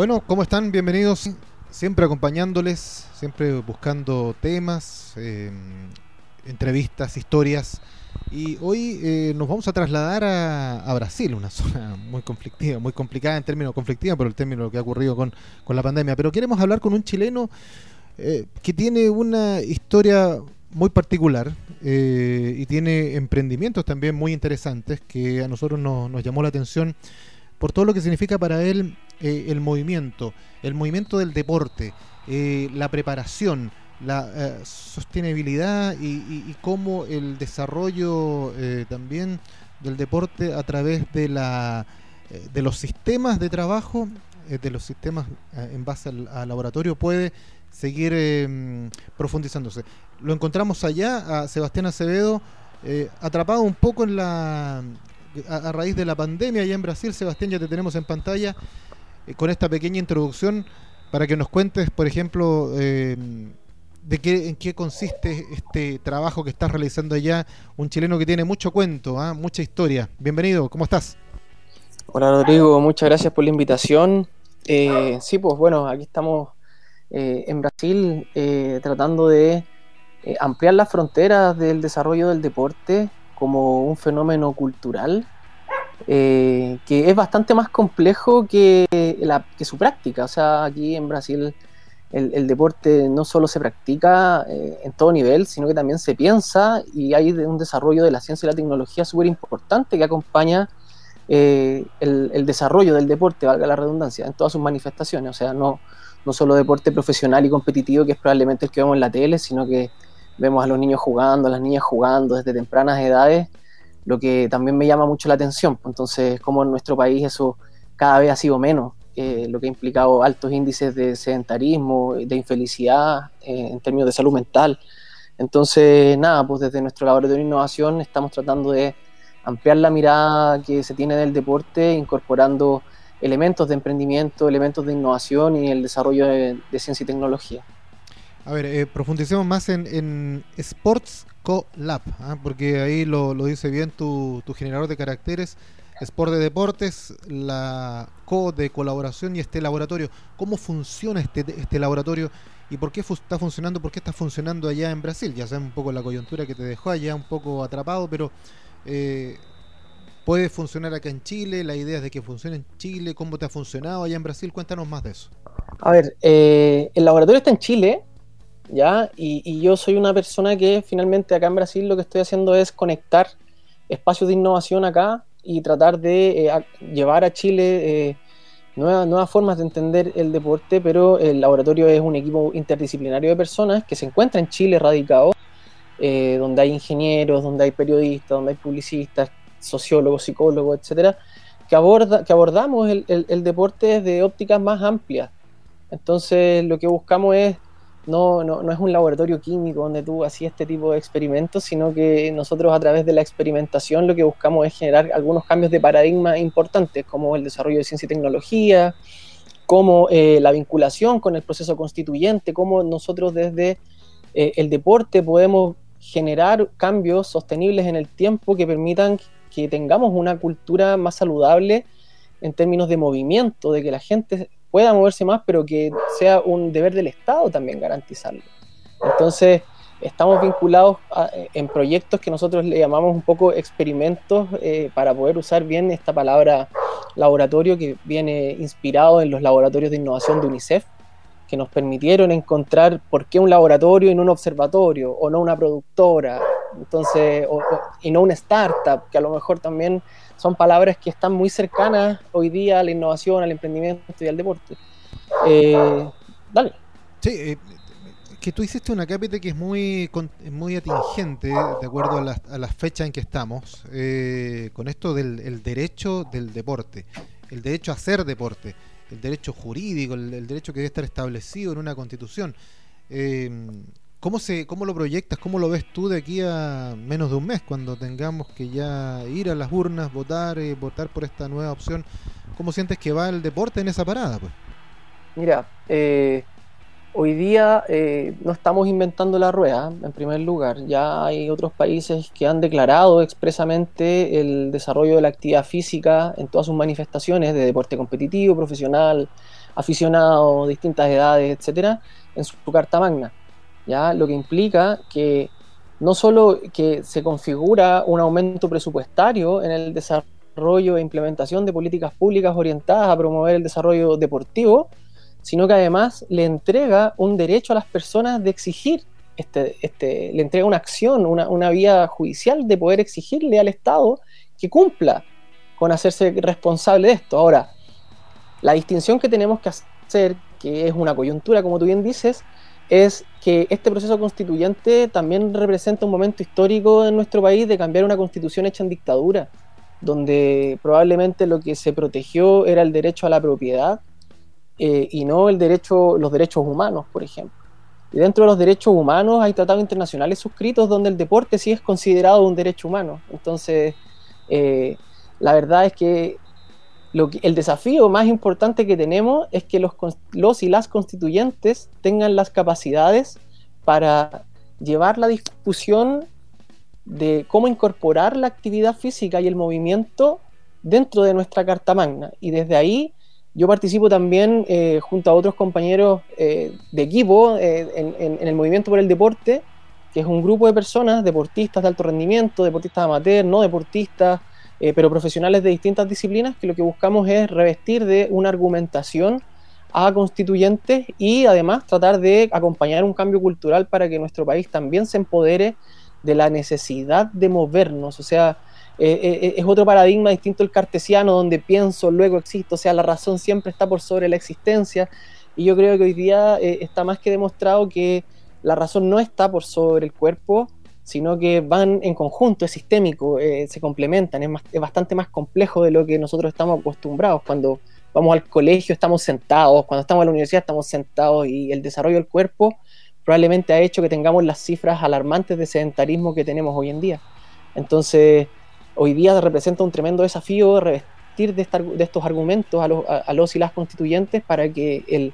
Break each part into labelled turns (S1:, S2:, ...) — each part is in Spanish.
S1: Bueno, ¿cómo están? Bienvenidos. Siempre acompañándoles, siempre buscando temas, eh, entrevistas, historias. Y hoy eh, nos vamos a trasladar a, Brasil, una zona muy conflictiva, muy complicada en términos conflictivos, por el término lo que ha ocurrido con, la pandemia. Pero queremos hablar con un chileno eh, que tiene una historia muy particular y tiene emprendimientos también muy interesantes que a nosotros nos llamó la atención por todo lo que significa para él eh, el movimiento, el movimiento del deporte, eh, la preparación, la eh, sostenibilidad y, cómo el desarrollo también del deporte a través de, la, de los sistemas de trabajo, de los sistemas en base al, laboratorio puede seguir profundizándose. Lo encontramos allá a Sebastián Acevedo atrapado un poco en la a, raíz de la pandemia allá en Brasil. Sebastián, ya te tenemos en pantalla eh, con esta pequeña introducción para que nos cuentes, por ejemplo, eh, de qué, en qué consiste este trabajo que estás realizando allá. Un chileno que tiene mucho cuento, ¿ah? mucha historia. Bienvenido, ¿cómo estás?
S2: Hola Rodrigo, muchas gracias por la invitación. Eh, sí, pues bueno, aquí estamos en Brasil tratando de ampliar las fronteras del desarrollo del deporte como un fenómeno cultural eh, que es bastante más complejo que, la, que su práctica. O sea, aquí en Brasil el, deporte no solo se practica eh, en todo nivel, sino que también se piensa y hay un desarrollo de la ciencia y la tecnología súper importante que acompaña eh, el, desarrollo del deporte, valga la redundancia, en todas sus manifestaciones. O sea, no, no solo deporte profesional y competitivo, que es probablemente el que vemos en la tele, sino que vemos a los niños jugando, a las niñas jugando desde tempranas edades, lo que también me llama mucho la atención. Entonces, como en nuestro país eso cada vez ha sido menos, eh, lo que ha implicado altos índices de sedentarismo, de infelicidad eh, en términos de salud mental. Entonces, nada, pues desde nuestro laboratorio de innovación estamos tratando de ampliar la mirada que se tiene del deporte, incorporando elementos de emprendimiento, elementos de innovación y el desarrollo de ciencia y tecnología.
S1: A ver, eh, profundicemos más en, Sports Co-Lab, ¿ah? porque ahí lo, dice bien tu, generador de caracteres. Sport de deportes, la co de colaboración y este laboratorio. ¿Cómo funciona este, este laboratorio y por qué está funcionando? ¿Por qué está funcionando allá en Brasil? Ya sabes un poco la coyuntura que te dejó allá un poco atrapado, pero eh, puede funcionar acá en Chile. La idea es de que funcione en Chile. ¿Cómo te ha funcionado allá en Brasil? Cuéntanos más de eso.
S2: A ver, eh, el laboratorio está en Chile Y, yo soy una persona que finalmente acá en Brasil lo que estoy haciendo es conectar espacios de innovación acá y tratar de eh, llevar a Chile eh, nuevas, nuevas formas de entender el deporte, pero el laboratorio es un equipo interdisciplinario de personas que se encuentra en Chile radicado, eh, donde hay ingenieros, donde hay periodistas, donde hay publicistas, sociólogos, psicólogos, etcétera, que, aborda, que abordamos el, el deporte desde ópticas más amplias. Entonces, lo que buscamos es no, no, no, es un laboratorio químico donde tú hacías este tipo de experimentos, sino que nosotros a través de la experimentación lo que buscamos es generar algunos cambios de paradigma importantes, como el desarrollo de ciencia y tecnología, como eh, la vinculación con el proceso constituyente, cómo nosotros desde eh, el deporte podemos generar cambios sostenibles en el tiempo que permitan que tengamos una cultura más saludable en términos de movimiento, de que la gente pueda moverse más, pero que sea un deber del Estado también garantizarlo. Entonces, estamos vinculados en proyectos que nosotros le llamamos un poco experimentos eh, para poder usar bien esta palabra laboratorio que viene inspirado en los laboratorios de innovación de UNICEF, que nos permitieron encontrar por qué un laboratorio y no un observatorio, o no una productora, entonces, y no una startup, que a lo mejor también son palabras que están muy cercanas hoy día a la innovación, al emprendimiento y al deporte. Eh, dale.
S1: Sí, eh, que tú hiciste una cápita que es muy, muy atingente, de acuerdo a las la fechas en que estamos, eh, con esto del derecho del deporte, el derecho a hacer deporte, el derecho jurídico, el, derecho que debe estar establecido en una constitución. ¿Cómo, se, ¿Cómo lo proyectas? ¿Cómo lo ves tú de aquí a menos de un mes, cuando tengamos que ya ir a las urnas, votar, y eh, votar por esta nueva opción? ¿Cómo sientes que va el deporte en esa parada? Pues?
S2: Mira, eh, hoy día eh, no estamos inventando la rueda, en primer lugar. Ya hay otros países que han declarado expresamente el desarrollo de la actividad física en todas sus manifestaciones de deporte competitivo, profesional, aficionados, distintas edades, etcétera, en su carta magna. ¿Ya? Lo que implica que no solo que se configura un aumento presupuestario en el desarrollo e implementación de políticas públicas orientadas a promover el desarrollo deportivo, sino que además le entrega un derecho a las personas de exigir, este, este, le entrega una acción, una, una vía judicial de poder exigirle al Estado que cumpla con hacerse responsable de esto. Ahora, la distinción que tenemos que hacer, que es una coyuntura, como tú bien dices, es que este proceso constituyente también representa un momento histórico en nuestro país de cambiar una constitución hecha en dictadura, donde probablemente lo que se protegió era el derecho a la propiedad eh, y no el derecho, los derechos humanos, por ejemplo. Y dentro de los derechos humanos hay tratados internacionales suscritos donde el deporte sí es considerado un derecho humano. Entonces, eh, la verdad es que, lo el desafío más importante que tenemos es que los, los y las constituyentes tengan las capacidades para llevar la discusión de cómo incorporar la actividad física y el movimiento dentro de nuestra Carta Magna. Y desde ahí yo participo también eh, junto a otros compañeros eh, de equipo eh, en, el Movimiento por el Deporte, que es un grupo de personas, deportistas de alto rendimiento, deportistas amateur, no deportistas, pero profesionales de distintas disciplinas, que lo que buscamos es revestir de una argumentación a constituyentes y además tratar de acompañar un cambio cultural para que nuestro país también se empodere de la necesidad de movernos. O sea, eh, eh, eh, es otro paradigma distinto al cartesiano, donde pienso, luego existo, o sea, la razón siempre está por sobre la existencia. Y yo creo que hoy día está más que demostrado que la razón no está por sobre el cuerpo, sino que van en conjunto, es sistémico, se complementan, es, es, bastante más complejo de lo que nosotros estamos acostumbrados. Cuando vamos al colegio estamos sentados, cuando estamos en la universidad estamos sentados y el desarrollo del cuerpo probablemente ha hecho que tengamos las cifras alarmantes de sedentarismo que tenemos hoy en día. Entonces, hoy día representa un tremendo desafío revestir de, estos argumentos a los, y las constituyentes para que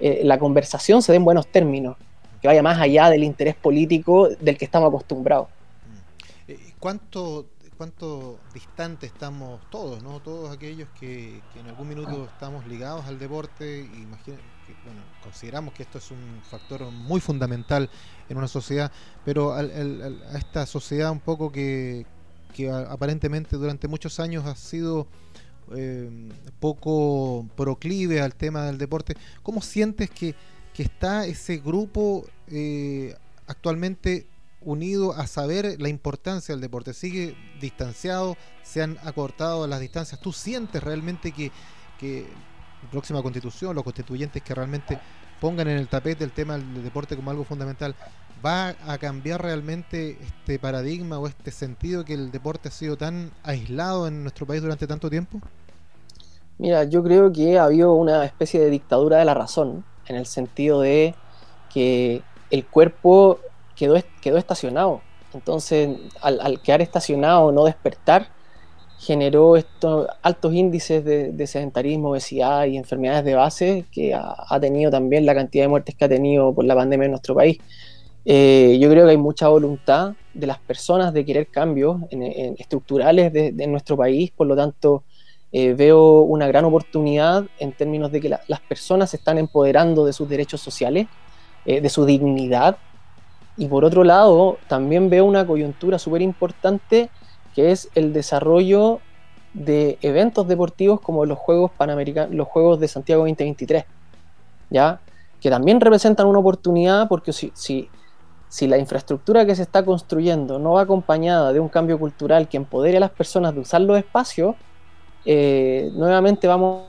S2: eh, la conversación se dé en buenos términos, que vaya más allá del interés político del que estamos acostumbrados.
S1: Mm. Eh, ¿Cuánto, cuánto distante estamos todos, ¿no? todos aquellos que, en algún minuto estamos ligados al deporte, imaginen, bueno, consideramos que esto es un factor muy fundamental en una sociedad, pero a esta sociedad un poco que, que aparentemente durante muchos años ha sido eh, poco proclive al tema del deporte. ¿Cómo sientes que, está ese grupo eh, actualmente unido a saber la importancia del deporte? ¿Sigue distanciado? ¿Se han acortado las distancias? ¿Tú sientes realmente que, que la próxima constitución, los constituyentes que realmente pongan en el tapete el tema del deporte como algo fundamental, ¿va a cambiar realmente este paradigma o este sentido que el deporte ha sido tan aislado en nuestro país durante tanto tiempo?
S2: Mira, yo creo que ha habido una especie de dictadura de la razón, en el sentido de que el cuerpo quedó, quedó estacionado. Entonces, al, al quedar estacionado, no despertar, generó estos altos índices de, sedentarismo, obesidad y enfermedades de base que ha, tenido también la cantidad de muertes que ha tenido por la pandemia en nuestro país. Eh, yo creo que hay mucha voluntad de las personas de querer cambios estructurales de, nuestro país, por lo tanto eh, veo una gran oportunidad en términos de que las personas se están empoderando de sus derechos sociales, eh, de su dignidad, y por otro lado también veo una coyuntura súper importante que es el desarrollo de eventos deportivos como los Juegos Panamericanos, los Juegos de Santiago 2023, ¿ya? Que también representan una oportunidad porque si, si, si la infraestructura que se está construyendo no va acompañada de un cambio cultural que empodere a las personas de usar los espacios, eh, nuevamente vamos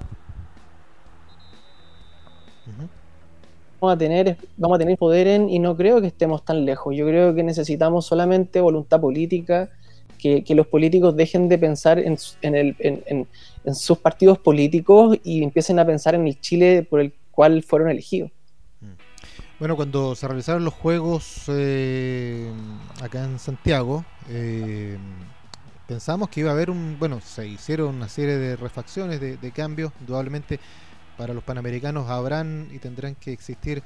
S2: vamos a tener vamos a tener poder en y no creo que estemos tan lejos. Yo creo que necesitamos solamente voluntad política que, los políticos dejen de pensar en, sus partidos políticos y empiecen a pensar en el Chile por el cual fueron elegidos. Mm.
S1: Bueno, cuando se realizaron los Juegos eh, acá en Santiago, eh, pensamos que iba a haber un, bueno, se hicieron una serie de refacciones, de, de cambios, indudablemente para los panamericanos habrán y tendrán que existir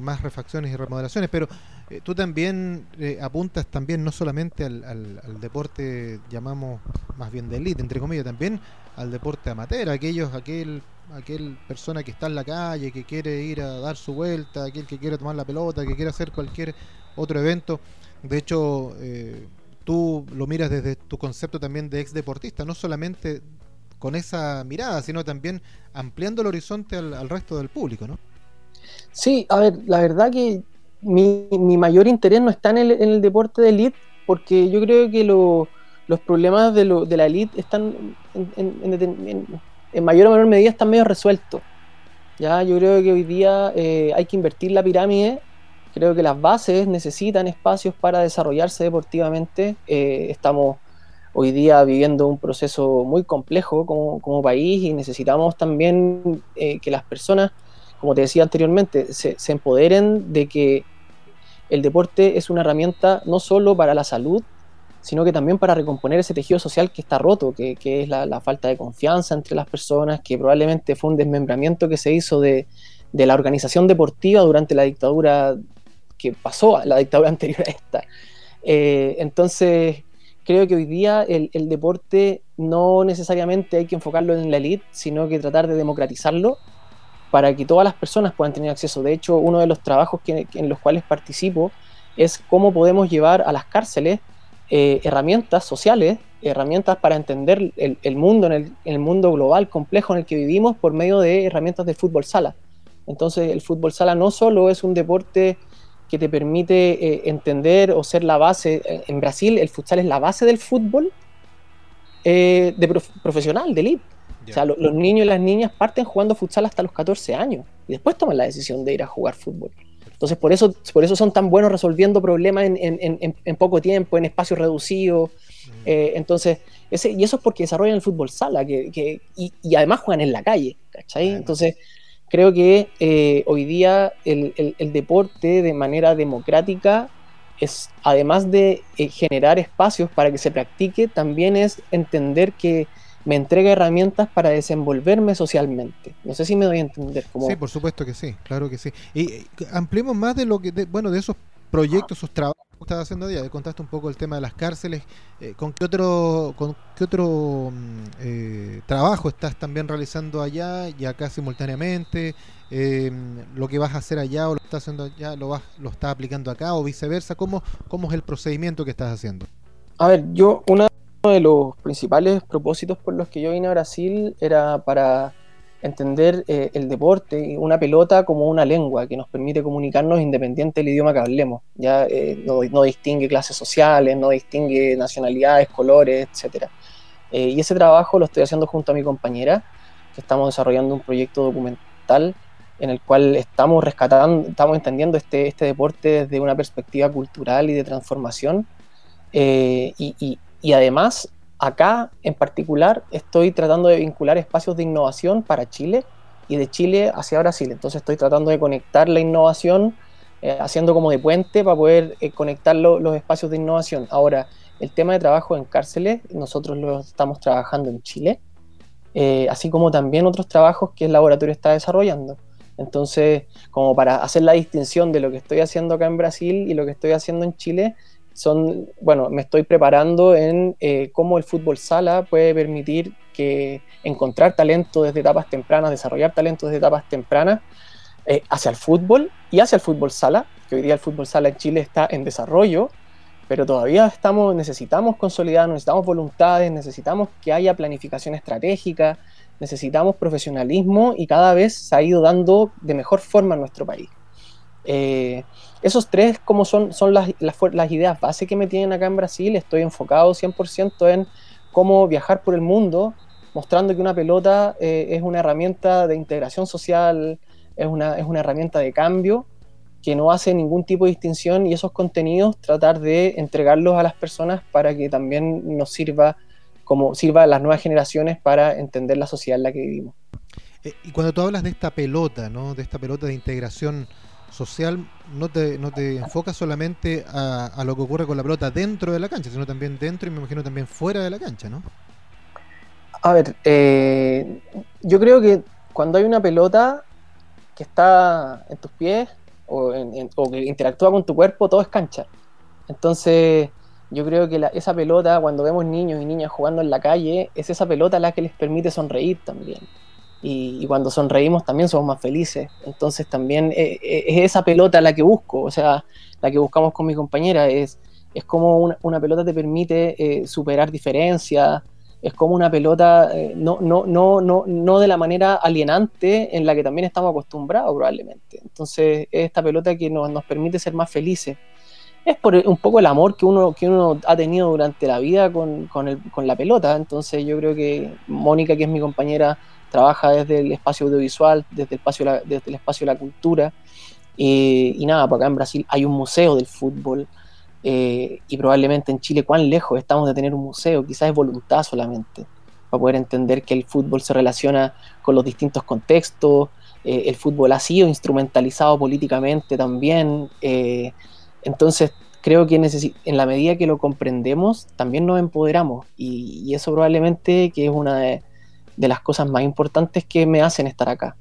S1: más refacciones y remodelaciones, pero eh, tú también eh, apuntas también no solamente al, al, deporte, llamamos más bien de élite, entre comillas, también al deporte amateur, aquellos, aquel aquel persona que está en la calle, que quiere ir a dar su vuelta, aquel que quiere tomar la pelota, que quiere hacer cualquier otro evento. De hecho, eh, tú lo miras desde tu concepto también de ex deportista, no solamente con esa mirada, sino también ampliando el horizonte al, resto del público, ¿no?
S2: Sí, a ver, la verdad que mi, mayor interés no está en el, deporte de elite, porque yo creo que los problemas de, la elite están en, mayor o menor medida están medio resueltos. Ya, yo creo que hoy día eh, hay que invertir la pirámide Creo que las bases necesitan espacios para desarrollarse deportivamente. Eh, estamos hoy día viviendo un proceso muy complejo como, país y necesitamos también eh, que las personas, como te decía anteriormente, se, empoderen de que el deporte es una herramienta no solo para la salud, sino que también para recomponer ese tejido social que está roto, que, es la, falta de confianza entre las personas, que probablemente fue un desmembramiento que se hizo de la organización deportiva durante la dictadura que pasó a la dictadura anterior a esta. Eh, entonces, creo que hoy día el, deporte no necesariamente hay que enfocarlo en la elite, sino que tratar de democratizarlo para que todas las personas puedan tener acceso. De hecho, uno de los trabajos en los cuales participo es cómo podemos llevar a las cárceles eh, herramientas sociales, herramientas para entender el, mundo, en el, el, mundo global complejo en el que vivimos por medio de herramientas de fútbol sala. Entonces, el fútbol sala no solo es un deporte que te permite eh, entender o ser la base. Eh, en Brasil el futsal es la base del fútbol eh, de profesional, de elite. O sea, los niños y las niñas parten jugando futsal hasta los 14 años y después toman la decisión de ir a jugar fútbol. Entonces, por eso, por eso son tan buenos resolviendo problemas en, poco tiempo, en espacios reducidos. entonces, ese, y eso es porque desarrollan el fútbol sala que, y, además juegan en la calle. ¿cachai? Entonces, creo que eh, hoy día el, deporte de manera democrática es, además de eh, generar espacios para que se practique, también es entender que me entrega herramientas para desenvolverme socialmente. No sé si me doy a entender.
S1: Sí, por supuesto que sí, claro que sí. Y ampliemos más de lo que, bueno, de esos proyectos, esos trabajos que estás haciendo día. Contaste un poco el tema de las cárceles. Eh, ¿Con qué otro, qué otro mm, eh, trabajo estás también realizando allá y acá simultáneamente? Em, ¿Lo que vas a hacer allá o lo estás haciendo allá lo, vas, lo estás aplicando acá o viceversa? ¿Cómo, ¿Cómo es el procedimiento que estás haciendo?
S2: A ver, yo uno de los principales propósitos por los que yo vine a Brasil era para entender eh, el deporte y una pelota como una lengua que nos permite comunicarnos independiente del idioma que hablemos. Ya eh, no, distingue clases sociales, no distingue nacionalidades, colores, etc. Eh, y ese trabajo lo estoy haciendo junto a mi compañera, que estamos desarrollando un proyecto documental en el cual estamos rescatando, estamos entendiendo este, este deporte desde una perspectiva cultural y de transformación. y, y además acá en particular estoy tratando de vincular espacios de innovación para Chile y de Chile hacia Brasil. Entonces estoy tratando de conectar la innovación, eh, haciendo como de puente para poder eh, conectar los espacios de innovación. Ahora, el tema de trabajo en cárceles, nosotros lo estamos trabajando en Chile, eh, así como también otros trabajos que el laboratorio está desarrollando. Entonces, como para hacer la distinción de lo que estoy haciendo acá en Brasil y lo que estoy haciendo en Chile, son, bueno, me estoy preparando en eh, cómo el fútbol sala puede permitir que encontrar talento desde etapas tempranas, desarrollar talento desde etapas tempranas eh, hacia el fútbol y hacia el fútbol sala, que hoy día el fútbol sala en Chile está en desarrollo, pero todavía estamos, necesitamos consolidar, necesitamos voluntades, necesitamos que haya planificación estratégica, necesitamos profesionalismo y cada vez se ha ido dando de mejor forma en nuestro país. Eh, esos tres como son, son las, las, ideas base que me tienen acá en Brasil. Estoy enfocado 100% en cómo viajar por el mundo, mostrando que una pelota eh, es una herramienta de integración social, es una, es una herramienta de cambio que no hace ningún tipo de distinción y esos contenidos tratar de entregarlos a las personas para que también nos sirva como sirva a las nuevas generaciones para entender la sociedad en la que vivimos.
S1: Eh, y cuando tú hablas de esta pelota, ¿no? de esta pelota de integración social no te, no te enfocas solamente a, lo que ocurre con la pelota dentro de la cancha, sino también dentro y me imagino también fuera de la cancha, ¿no?
S2: A ver, eh, yo creo que cuando hay una pelota que está en tus pies o, que interactúa con tu cuerpo, todo es cancha. Entonces, yo creo que esa pelota, cuando vemos niños y niñas jugando en la calle, es esa pelota la que les permite sonreír también. Y, cuando sonreímos también somos más felices. Entonces también eh, eh, es esa pelota la que busco, o sea, la que buscamos con mi compañera, es, es como una, pelota te permite eh, superar diferencias, es como una pelota no, no, no, no, no de la manera alienante en la que también estamos acostumbrados probablemente. Entonces es esta pelota que nos, nos permite ser más felices es por un poco el amor que uno, que uno ha tenido durante la vida con, con, el, con, la pelota. Entonces yo creo que Mónica, que es mi compañera, trabaja desde el espacio audiovisual, desde el espacio, desde el espacio de la cultura. Eh, y nada, por acá en Brasil hay un museo del fútbol. Eh, y probablemente en Chile, ¿cuán lejos estamos de tener un museo? Quizás es voluntad solamente, para poder entender que el fútbol se relaciona con los distintos contextos, eh, el fútbol ha sido instrumentalizado políticamente también, entonces creo que en la medida que lo comprendemos, también nos empoderamos, y, y eso probablemente que es una de, de las cosas más importantes que me hacen estar acá.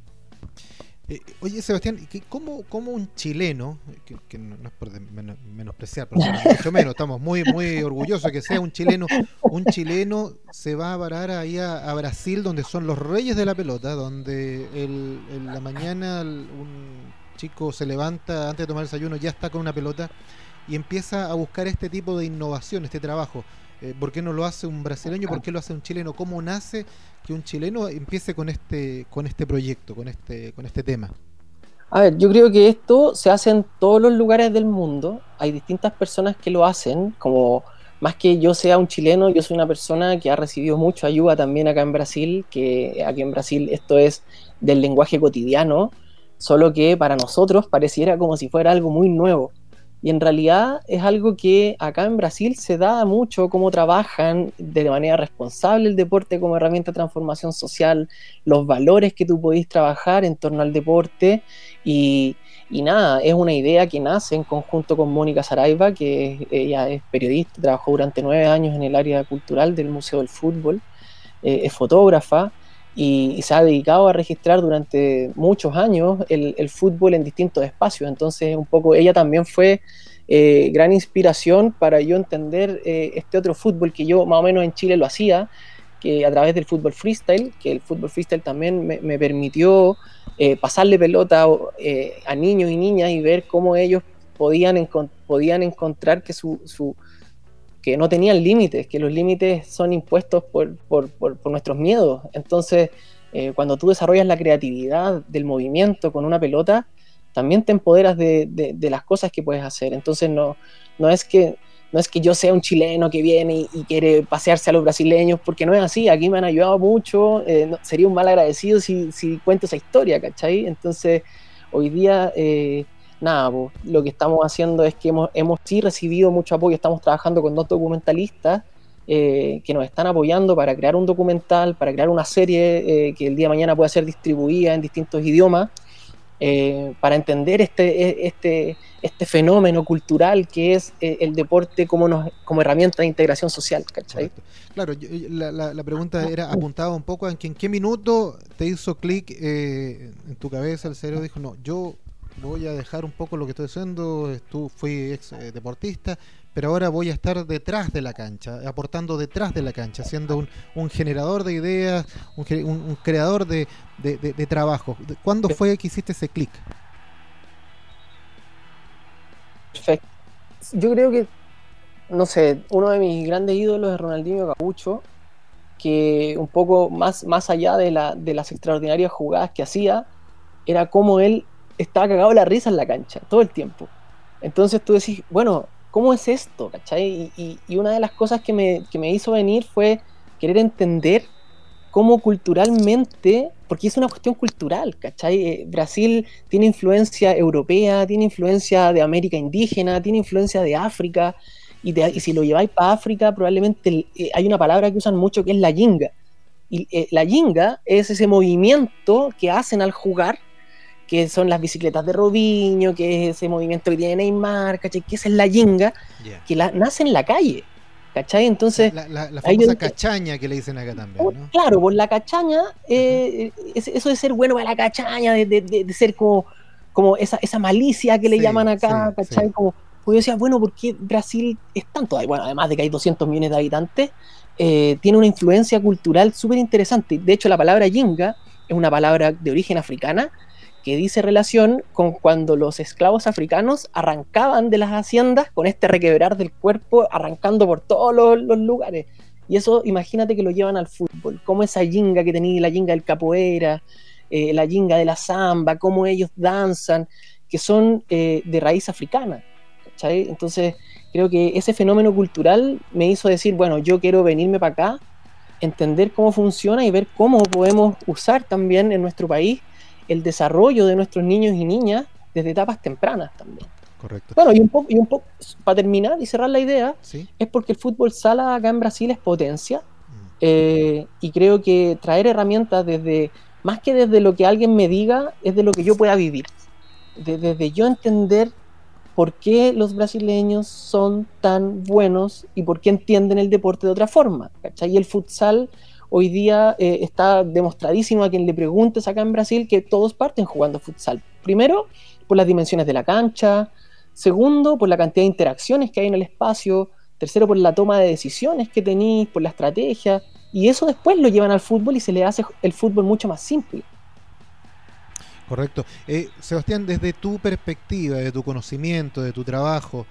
S1: Eh, oye, Sebastián, ¿cómo, cómo un chileno, que, no, es por menospreciar, pero mucho menos, estamos muy, muy orgullosos de que sea un chileno, un chileno se va a parar ahí a, Brasil, donde son los reyes de la pelota, donde en la mañana un chico se levanta antes de tomar el desayuno, ya está con una pelota y empieza a buscar este tipo de innovación, este trabajo. Eh, ¿Por qué no lo hace un brasileño? ¿Por qué lo hace un chileno? ¿Cómo nace que un chileno empiece con este, con este proyecto, con este, con este tema?
S2: A ver, yo creo que esto se hace en todos los lugares del mundo. Hay distintas personas que lo hacen, como más que yo sea un chileno, yo soy una persona que ha recibido mucha ayuda también acá en Brasil, que aquí en Brasil esto es del lenguaje cotidiano, solo que para nosotros pareciera como si fuera algo muy nuevo. Y en realidad es algo que acá en Brasil se da mucho, cómo trabajan de manera responsable el deporte como herramienta de transformación social, los valores que tú podés trabajar en torno al deporte. Y, nada, es una idea que nace en conjunto con Mónica Saraiva, que ella es periodista, trabajó durante nueve años en el área cultural del Museo del Fútbol, eh, es fotógrafa y, se ha dedicado a registrar durante muchos años el, fútbol en distintos espacios. Entonces, un poco ella también fue eh, gran inspiración para yo entender eh, este otro fútbol que yo más o menos en Chile lo hacía, que a través del fútbol freestyle, que el fútbol freestyle también me, permitió eh, pasarle pelota a niños y niñas y ver cómo ellos podían, podían encontrar que su que no tenían límites, que los límites son impuestos por, nuestros miedos. Entonces, eh, cuando tú desarrollas la creatividad del movimiento con una pelota, también te empoderas de, las cosas que puedes hacer. Entonces, no, no, es que, no es que yo sea un chileno que viene y, quiere pasearse a los brasileños, porque no es así. Aquí me han ayudado mucho. Eh, sería un mal agradecido si, si cuento esa historia, ¿cachai? Entonces, hoy día... Eh, nada, lo que estamos haciendo es que hemos, hemos sí recibido mucho apoyo, estamos trabajando con dos documentalistas eh, que nos están apoyando para crear un documental, para crear una serie eh, que el día de mañana pueda ser distribuida en distintos idiomas, eh, para entender este, e, este, este fenómeno cultural que es el deporte como, nos, como herramienta de integración social. ¿cachai?
S1: Claro, la, la, pregunta era apuntaba un poco en que en qué minuto te hizo clic en tu cabeza el cerebro dijo, no, yo voy a dejar un poco lo que estoy haciendo, tú fui ex eh, deportista, pero ahora voy a estar detrás de la cancha, aportando detrás de la cancha, siendo un, un generador de ideas, un, un, creador de, de, de, trabajo. ¿Cuándo fue que hiciste ese clic?
S2: Perfecto. Yo creo que, no sé, uno de mis grandes ídolos es Ronaldinho Gabucho, que un poco más, más allá de, la, de las extraordinarias jugadas que hacía, era como él estaba cagado la risa en la cancha todo el tiempo. Entonces tú decís, bueno, ¿cómo es esto? Y, una de las cosas que me, que me, hizo venir fue querer entender cómo culturalmente, porque es una cuestión cultural, ¿cachai? Eh, Brasil tiene influencia europea, tiene influencia de América indígena, tiene influencia de África, y, si lo lleváis para África, probablemente eh, hay una palabra que usan mucho que es la yinga. Y eh, la yinga es ese movimiento que hacen al jugar que son las bicicletas de Robinho, que es ese movimiento que tiene Neymar, ¿cachai? Que esa es la yinga, que la, nace en la calle, ¿cachai? Entonces...
S1: La, la, famosa cachaña que le dicen acá también, ¿no?
S2: Claro, por la cachaña, eh, eso de ser bueno para la cachaña, de, ser como, como esa, esa malicia que le llaman acá, ¿cachai? Como, pues yo decía, bueno, ¿por qué Brasil es tanto? Bueno, además de que hay 200 millones de habitantes, eh, tiene una influencia cultural súper interesante. De hecho, la palabra yinga es una palabra de origen africana que dice relación con cuando los esclavos africanos arrancaban de las haciendas con este requebrar del cuerpo, arrancando por todos los, lugares. Y eso, imagínate que lo llevan al fútbol, como esa jinga que tenía, la jinga del capoeira, eh, la jinga de la samba, cómo ellos danzan, que son eh, de raíz africana. Entonces, creo que ese fenómeno cultural me hizo decir, bueno, yo quiero venirme para acá, entender cómo funciona y ver cómo podemos usar también en nuestro país el desarrollo de nuestros niños y niñas desde etapas tempranas también.
S1: Correcto.
S2: Bueno, y un poco, y un poco para terminar y cerrar la idea, es porque el fútbol sala acá en Brasil es potencia. Mm. Eh, y creo que traer herramientas desde, más que desde lo que alguien me diga, es de lo que yo pueda vivir. Desde, yo entender por qué los brasileños son tan buenos y por qué entienden el deporte de otra forma. ¿cachai? Y el futsal hoy día eh, está demostradísimo a quien le preguntes acá en Brasil que todos parten jugando futsal. Primero, por las dimensiones de la cancha. Segundo, por la cantidad de interacciones que hay en el espacio. Tercero, por la toma de decisiones que tenéis, por la estrategia. Y eso después lo llevan al fútbol y se le hace el fútbol mucho más simple.
S1: Correcto. Eh, Sebastián, desde tu perspectiva, de tu conocimiento, de tu trabajo,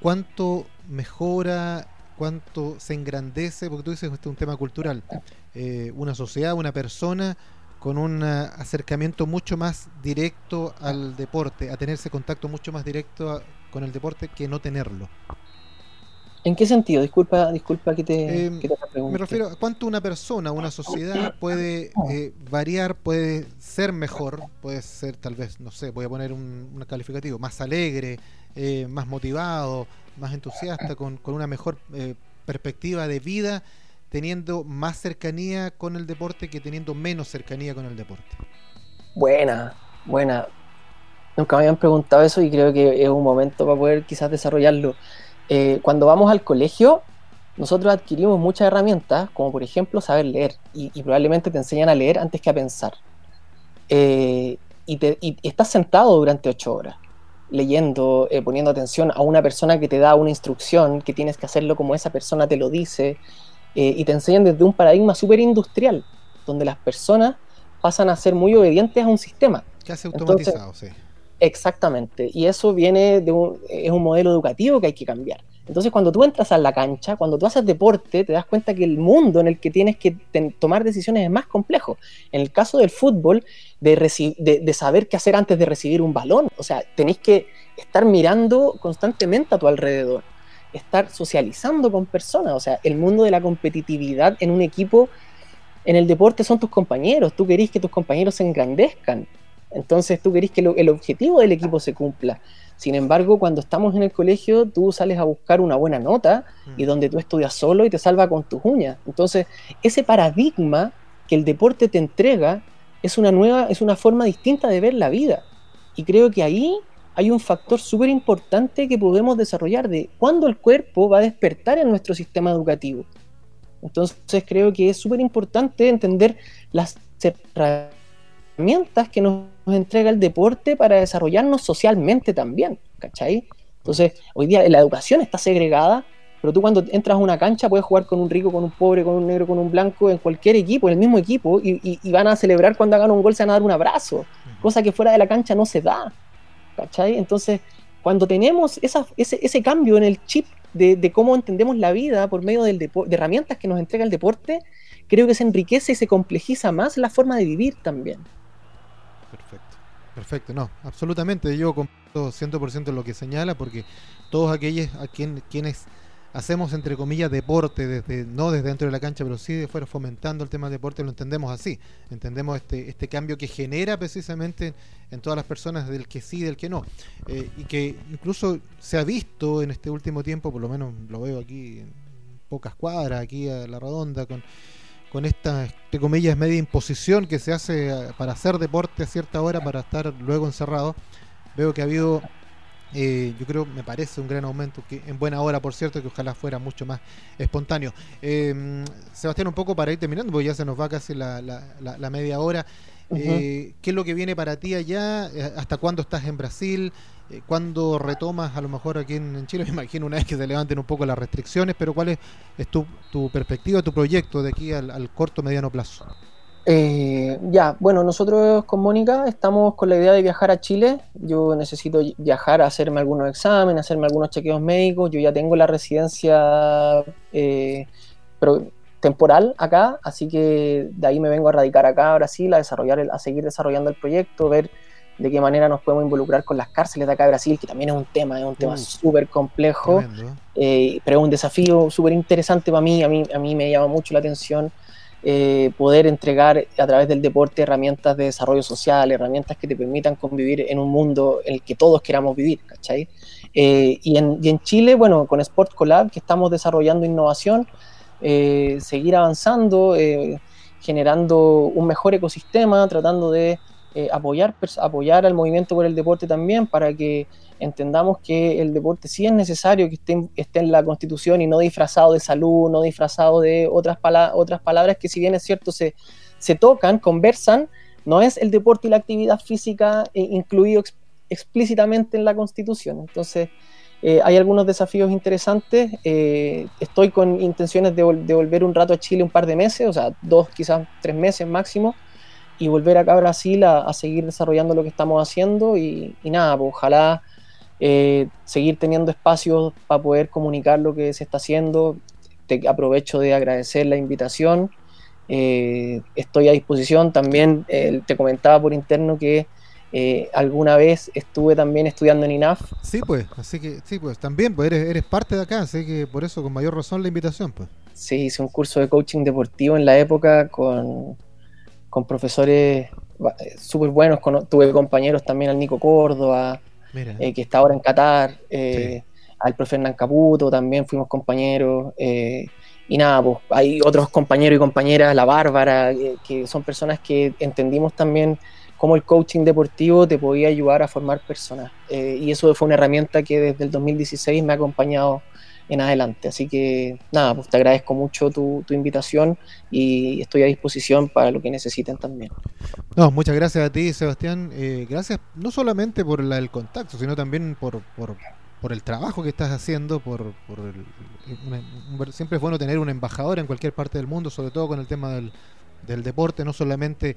S1: ¿cuánto mejora cuánto se engrandece, porque tú dices que este es un tema cultural, eh, una sociedad, una persona con un acercamiento mucho más directo al deporte, a tenerse contacto mucho más directo con el deporte que no tenerlo.
S2: ¿En qué sentido? Disculpa, disculpa que te,
S1: eh, Me refiero a cuánto una persona, una sociedad puede eh, variar, puede ser mejor, puede ser tal vez, no sé, voy a poner un, calificativo, más alegre, eh, más motivado, más entusiasta, con, con una mejor perspectiva de vida, teniendo más cercanía con el deporte que teniendo menos cercanía con el deporte.
S2: Buena, buena. Nunca me habían preguntado eso y creo que es un momento para poder quizás desarrollarlo. Eh, cuando vamos al colegio, nosotros adquirimos muchas herramientas, como por ejemplo saber leer, y, probablemente te enseñan a leer antes que a pensar. Eh, y, estás sentado durante ocho horas, leyendo, eh, poniendo atención a una persona que te da una instrucción, que tienes que hacerlo como esa persona te lo dice, y te enseñan desde un paradigma súper industrial, donde las personas pasan a ser muy obedientes a un sistema.
S1: Casi automatizado, sí.
S2: Exactamente, y eso viene de un, es un modelo educativo que hay que cambiar. Entonces, cuando tú entras a la cancha, cuando tú haces deporte, te das cuenta que el mundo en el que tienes que tomar decisiones es más complejo. En el caso del fútbol, de, de, saber qué hacer antes de recibir un balón, o sea, tenéis que estar mirando constantemente a tu alrededor, estar socializando con personas, o sea, el mundo de la competitividad en un equipo, en el deporte son tus compañeros, tú querés que tus compañeros se engrandezcan, entonces tú querés que el objetivo del equipo se cumpla. Sin embargo, cuando estamos en el colegio, tú sales a buscar una buena nota y mm. donde tú estudias solo y te salva con tus uñas. Entonces, ese paradigma que el deporte te entrega es una nueva, es una forma distinta de ver la vida. Y creo que ahí hay un factor súper importante que podemos desarrollar de cuándo el cuerpo va a despertar en nuestro sistema educativo. Entonces creo que es súper importante entender las herramientas que nos entrega el deporte para desarrollarnos socialmente también, ¿cachai? Entonces, hoy día la educación está segregada, pero tú cuando entras a una cancha puedes jugar con un rico, con un pobre, con un negro, con un blanco, en cualquier equipo, en el mismo equipo, y, van a celebrar cuando hagan un gol, se van a dar un abrazo, cosa que fuera de la cancha no se da, ¿cachai? Entonces, cuando tenemos esa, ese, cambio en el chip de, cómo entendemos la vida por medio del de herramientas que nos entrega el deporte, creo que se enriquece y se complejiza más la forma de vivir también.
S1: Perfecto, perfecto, no, absolutamente. Yo comparto 100% lo que señala, porque todos aquellos a quien, quienes hacemos, entre comillas, deporte, desde no desde dentro de la cancha, pero sí de fuera fomentando el tema del deporte, lo entendemos así. Entendemos este, este cambio que genera precisamente en todas las personas del que sí del que no. Eh, y que incluso se ha visto en este último tiempo, por lo menos lo veo aquí en pocas cuadras, aquí a la redonda, con con esta, entre comillas, media imposición que se hace eh, para hacer deporte a cierta hora para estar luego encerrado, veo que ha habido, eh, yo creo, me parece un gran aumento, que en buena hora, por cierto, que ojalá fuera mucho más espontáneo. Em, Sebastián, un poco para ir terminando, porque ya se nos va casi la, la, media hora. Eh, ¿Qué es lo que viene para ti allá? ¿Hasta cuándo estás en Brasil? eh, cuando retomas, a lo mejor aquí en, Chile, me imagino una vez que se levanten un poco las restricciones, pero cuál es, tu, perspectiva, tu proyecto de aquí al, corto, mediano plazo?
S2: Eh, ya, bueno, nosotros con Mónica estamos con la idea de viajar a Chile. Yo necesito viajar a hacerme algunos exámenes, hacerme algunos chequeos médicos. Yo ya tengo la residencia eh, temporal acá, así que de ahí me vengo a radicar acá a Brasil, a, desarrollar a seguir desarrollando el proyecto, ver de qué manera nos podemos involucrar con las cárceles de acá de Brasil, que también es un tema, es un tema súper complejo, eh, pero es un desafío súper interesante para mí, a mí, a mí me llama mucho la atención eh, poder entregar a través del deporte herramientas de desarrollo social, herramientas que te permitan convivir en un mundo en el que todos queramos vivir, ¿cachai? Eh, y, en, y, en, Chile, bueno, con Sport Collab, que estamos desarrollando innovación, seguir avanzando, generando un mejor ecosistema, tratando de eh, apoyar, apoyar al movimiento por el deporte también para que entendamos que el deporte sí es necesario que esté, en la constitución y no disfrazado de salud, no disfrazado de otras, otras palabras que si bien es cierto se, se tocan, conversan, no es el deporte y la actividad física eh, incluido explícitamente en la constitución. Entonces, eh, hay algunos desafíos interesantes. estoy con intenciones de, volver un rato a Chile un par de meses, o sea, dos, quizás tres meses máximo, y volver acá a Brasil a, seguir desarrollando lo que estamos haciendo y, nada, pues ojalá eh, seguir teniendo espacios para poder comunicar lo que se está haciendo. Te aprovecho de agradecer la invitación. Eh, estoy a disposición. También eh, te comentaba por interno que alguna vez estuve también estudiando en INAF.
S1: Sí, pues, así que sí, pues también, pues eres, eres parte de acá, así que por eso con mayor razón la invitación, pues.
S2: Sí, hice un curso de coaching deportivo en la época con con profesores eh, súper buenos. tuve compañeros también al Nico Córdoba, eh, que está ahora en Qatar, eh, al profe Hernán Caputo, también fuimos compañeros. y nada, pues hay otros compañeros y compañeras, la Bárbara, que son personas que entendimos también cómo el coaching deportivo te podía ayudar a formar personas. y eso fue una herramienta que desde el 2016 me ha acompañado en adelante. Así que nada, pues te agradezco mucho tu, invitación y estoy a disposición para lo que necesiten también.
S1: No, muchas gracias a ti, Sebastián. Eh, gracias no solamente por el contacto, sino también por, por, por, el trabajo que estás haciendo, por, por siempre es bueno tener un embajador en cualquier parte del mundo, sobre todo con el tema del, del deporte, no solamente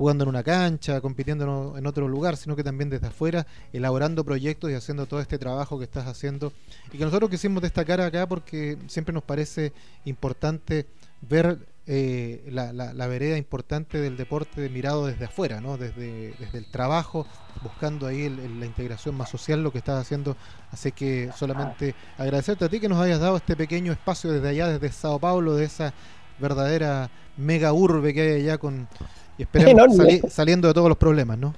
S1: jugando en una cancha, compitiendo en otro lugar, sino que también desde afuera, elaborando proyectos y haciendo todo este trabajo que estás haciendo. Y que nosotros quisimos destacar acá porque siempre nos parece importante ver eh, la, vereda importante del deporte mirado desde afuera, ¿no? desde, desde el trabajo, buscando ahí la integración más social, lo que estás haciendo. Así que solamente agradecerte a ti que nos hayas dado este pequeño espacio desde allá, desde Sao Paulo, de esa verdadera mega urbe que hay allá con y esperemos saliendo de todos los problemas, ¿no?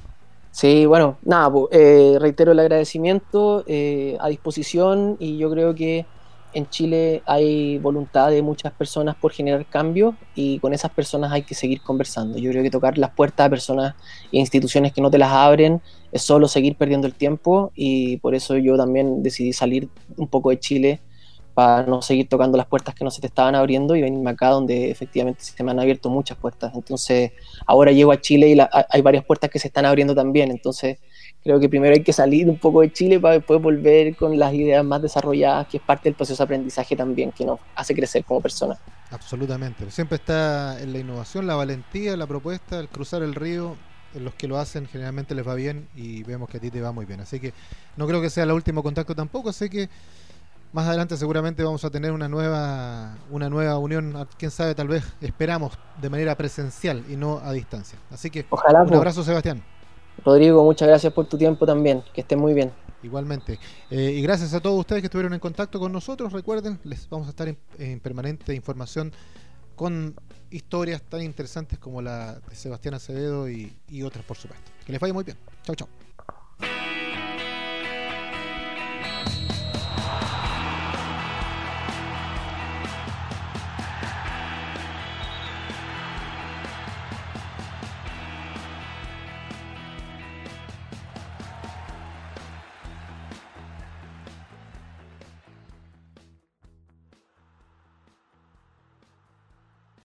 S2: Sí, bueno, nada, eh, reitero el agradecimiento eh, a disposición y yo creo que en Chile hay voluntad de muchas personas por generar cambios y con esas personas hay que seguir conversando. Yo creo que tocar las puertas a personas e instituciones que no te las abren es solo seguir perdiendo el tiempo y por eso yo también decidí salir un poco de Chile para no seguir tocando las puertas que no se te estaban abriendo y venirme acá donde efectivamente se me han abierto muchas puertas. Entonces, ahora llego a Chile y hay varias puertas que se están abriendo también. Entonces, creo que primero hay que salir un poco de Chile para después volver con las ideas más desarrolladas, que es parte del proceso de aprendizaje también, que nos hace crecer como personas.
S1: Absolutamente. Siempre está en la innovación, la valentía, la propuesta, el cruzar el río. Los que lo hacen generalmente les va bien y vemos que a ti te va muy bien. Así que no creo que sea el último contacto tampoco. Así que más adelante seguramente vamos a tener una nueva, una nueva unión, quién sabe, tal vez esperamos de manera presencial y no a distancia. Así que
S2: Ojalá,
S1: un abrazo Sebastián.
S2: Rodrigo, muchas gracias por tu tiempo también, que estén muy bien.
S1: Igualmente. Eh, y gracias a todos ustedes que estuvieron en contacto con nosotros. Recuerden, les vamos a estar en, permanente información con historias tan interesantes como la de Sebastián Acevedo y, y otras, por supuesto. Que les vaya muy bien. Chau, chau.